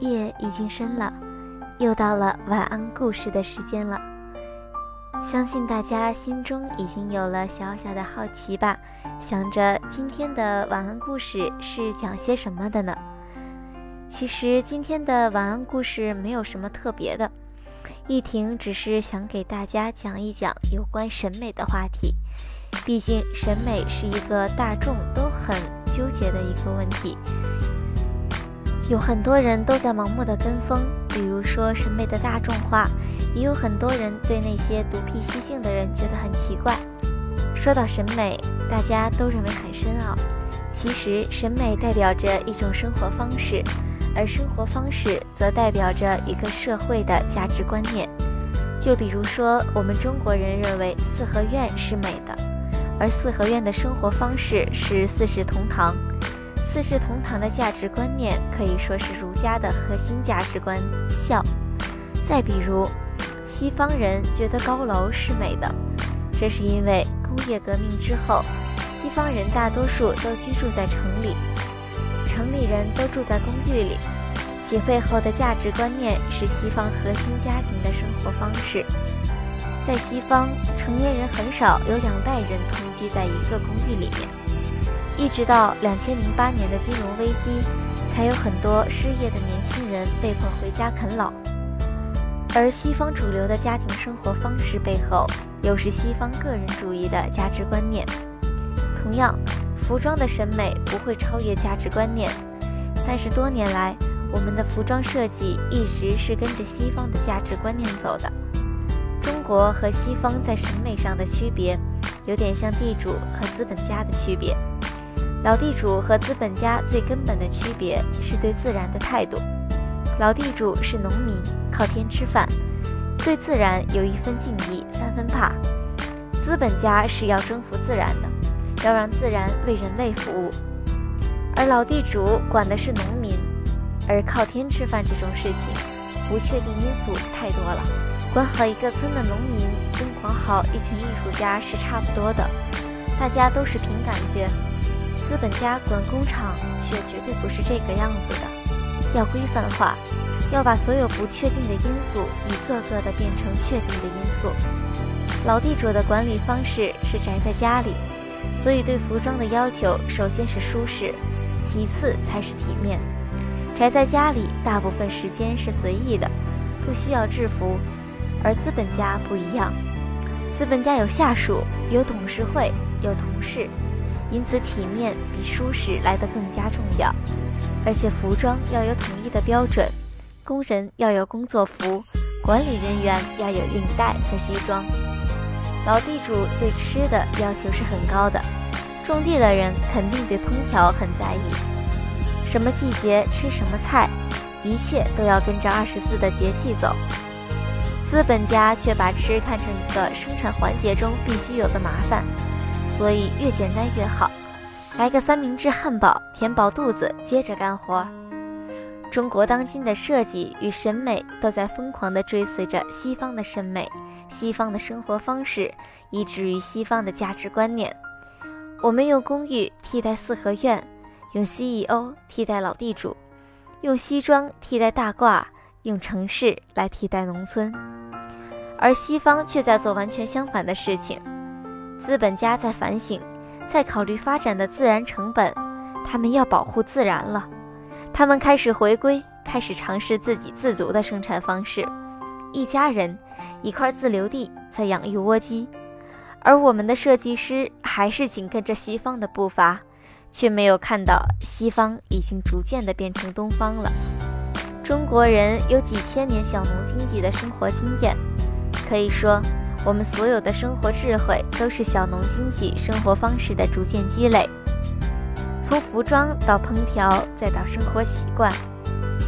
夜已经深了，又到了晚安故事的时间了。相信大家心中已经有了小小的好奇吧？想着今天的晚安故事是讲些什么的呢？其实今天的晚安故事没有什么特别的，一婷只是想给大家讲一讲有关审美的话题。毕竟审美是一个大众都很纠结的一个问题。有很多人都在盲目的跟风，比如说审美的大众化，也有很多人对那些独辟蹊径的人觉得很奇怪。说到审美，大家都认为很深奥，其实审美代表着一种生活方式，而生活方式则代表着一个社会的价值观念。就比如说，我们中国人认为四合院是美的，而四合院的生活方式是四世同堂。四世同堂的价值观念可以说是儒家的核心价值观孝。再比如，西方人觉得高楼是美的，这是因为工业革命之后，西方人大多数都居住在城里，城里人都住在公寓里，其背后的价值观念是西方核心家庭的生活方式。在西方，成年人很少有两代人同居在一个公寓里面。一直到两千零八年的金融危机，才有很多失业的年轻人被迫回家啃老。而西方主流的家庭生活方式背后，又是西方个人主义的价值观念。同样，服装的审美不会超越价值观念，但是多年来，我们的服装设计一直是跟着西方的价值观念走的。中国和西方在审美上的区别，有点像地主和资本家的区别。老地主和资本家最根本的区别是对自然的态度。老地主是农民，靠天吃饭，对自然有一分敬意，三分怕；资本家是要征服自然的，要让自然为人类服务。而老地主管的是农民，而靠天吃饭这种事情，不确定因素太多了。管好一个村的农民，跟管好一群艺术家是差不多的，大家都是凭感觉。资本家管工厂，却绝对不是这个样子的。要规范化，要把所有不确定的因素一个个的变成确定的因素。老地主的管理方式是宅在家里，所以对服装的要求首先是舒适，其次才是体面。宅在家里，大部分时间是随意的，不需要制服。而资本家不一样，资本家有下属，有董事会，有同事。因此，体面比舒适来得更加重要，而且服装要有统一的标准，工人要有工作服，管理人员要有领带和西装。老地主对吃的要求是很高的，种地的人肯定对烹调很在意，什么季节吃什么菜，一切都要跟着二十四的节气走。资本家却把吃看成一个生产环节中必须有的麻烦。所以越简单越好，来个三明治汉堡，填饱肚子，接着干活。中国当今的设计与审美都在疯狂地追随着西方的审美、西方的生活方式，以至于西方的价值观念。我们用公寓替代四合院，用 CEO 替代老地主，用西装替代大褂，用城市来替代农村，而西方却在做完全相反的事情。资本家在反省，在考虑发展的自然成本，他们要保护自然了。他们开始回归，开始尝试自给自足的生产方式。一家人，一块自留地在养育蜗鸡，而我们的设计师还是紧跟着西方的步伐，却没有看到西方已经逐渐的变成东方了。中国人有几千年小农经济的生活经验，可以说。我们所有的生活智慧都是小农经济生活方式的逐渐积累，从服装到烹调，再到生活习惯，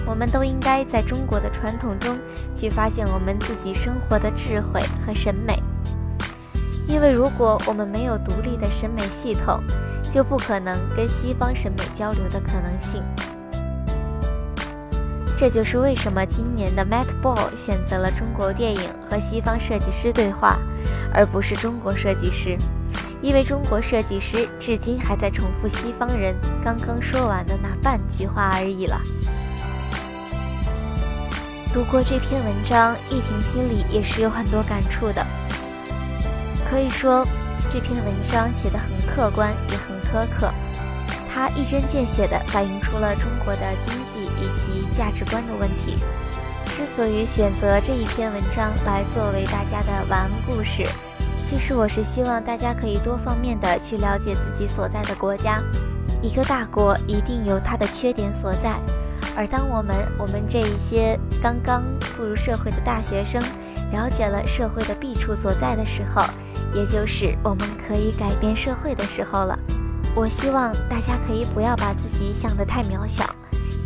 我们都应该在中国的传统中去发现我们自己生活的智慧和审美。因为如果我们没有独立的审美系统，就不可能跟西方审美交流的可能性。这就是为什么今年的 Met Ball 选择了中国电影和西方设计师对话，而不是中国设计师，因为中国设计师至今还在重复西方人刚刚说完的那半句话而已了。读过这篇文章，一婷心里也是有很多感触的。可以说，这篇文章写得很客观，也很苛刻。它一针见血地反映出了中国的经济以及价值观的问题。之所以选择这一篇文章来作为大家的晚安故事，其实我是希望大家可以多方面的去了解自己所在的国家。一个大国一定有它的缺点所在，而当我们我们这一些刚刚步入社会的大学生了解了社会的弊处所在的时候，也就是我们可以改变社会的时候了。我希望大家可以不要把自己想得太渺小，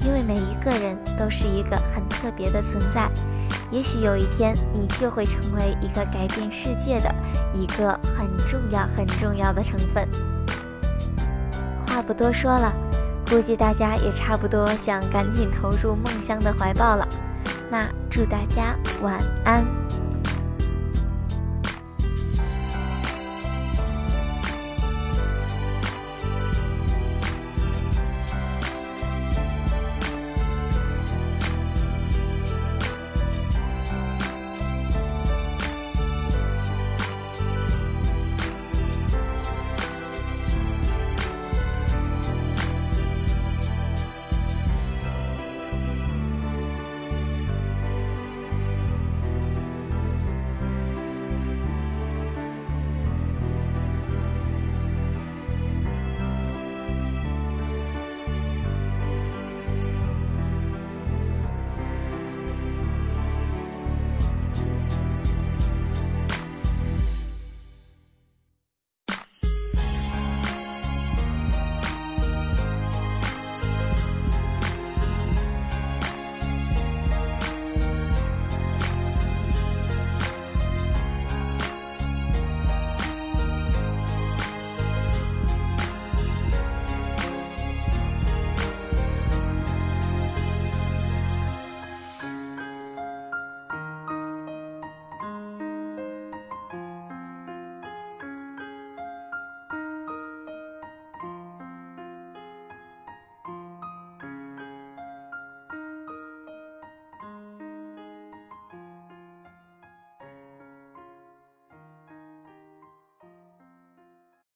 因为每一个人都是一个很特别的存在。也许有一天，你就会成为一个改变世界的一个很重要、很重要的成分。话不多说了，估计大家也差不多想赶紧投入梦乡的怀抱了。那祝大家晚安。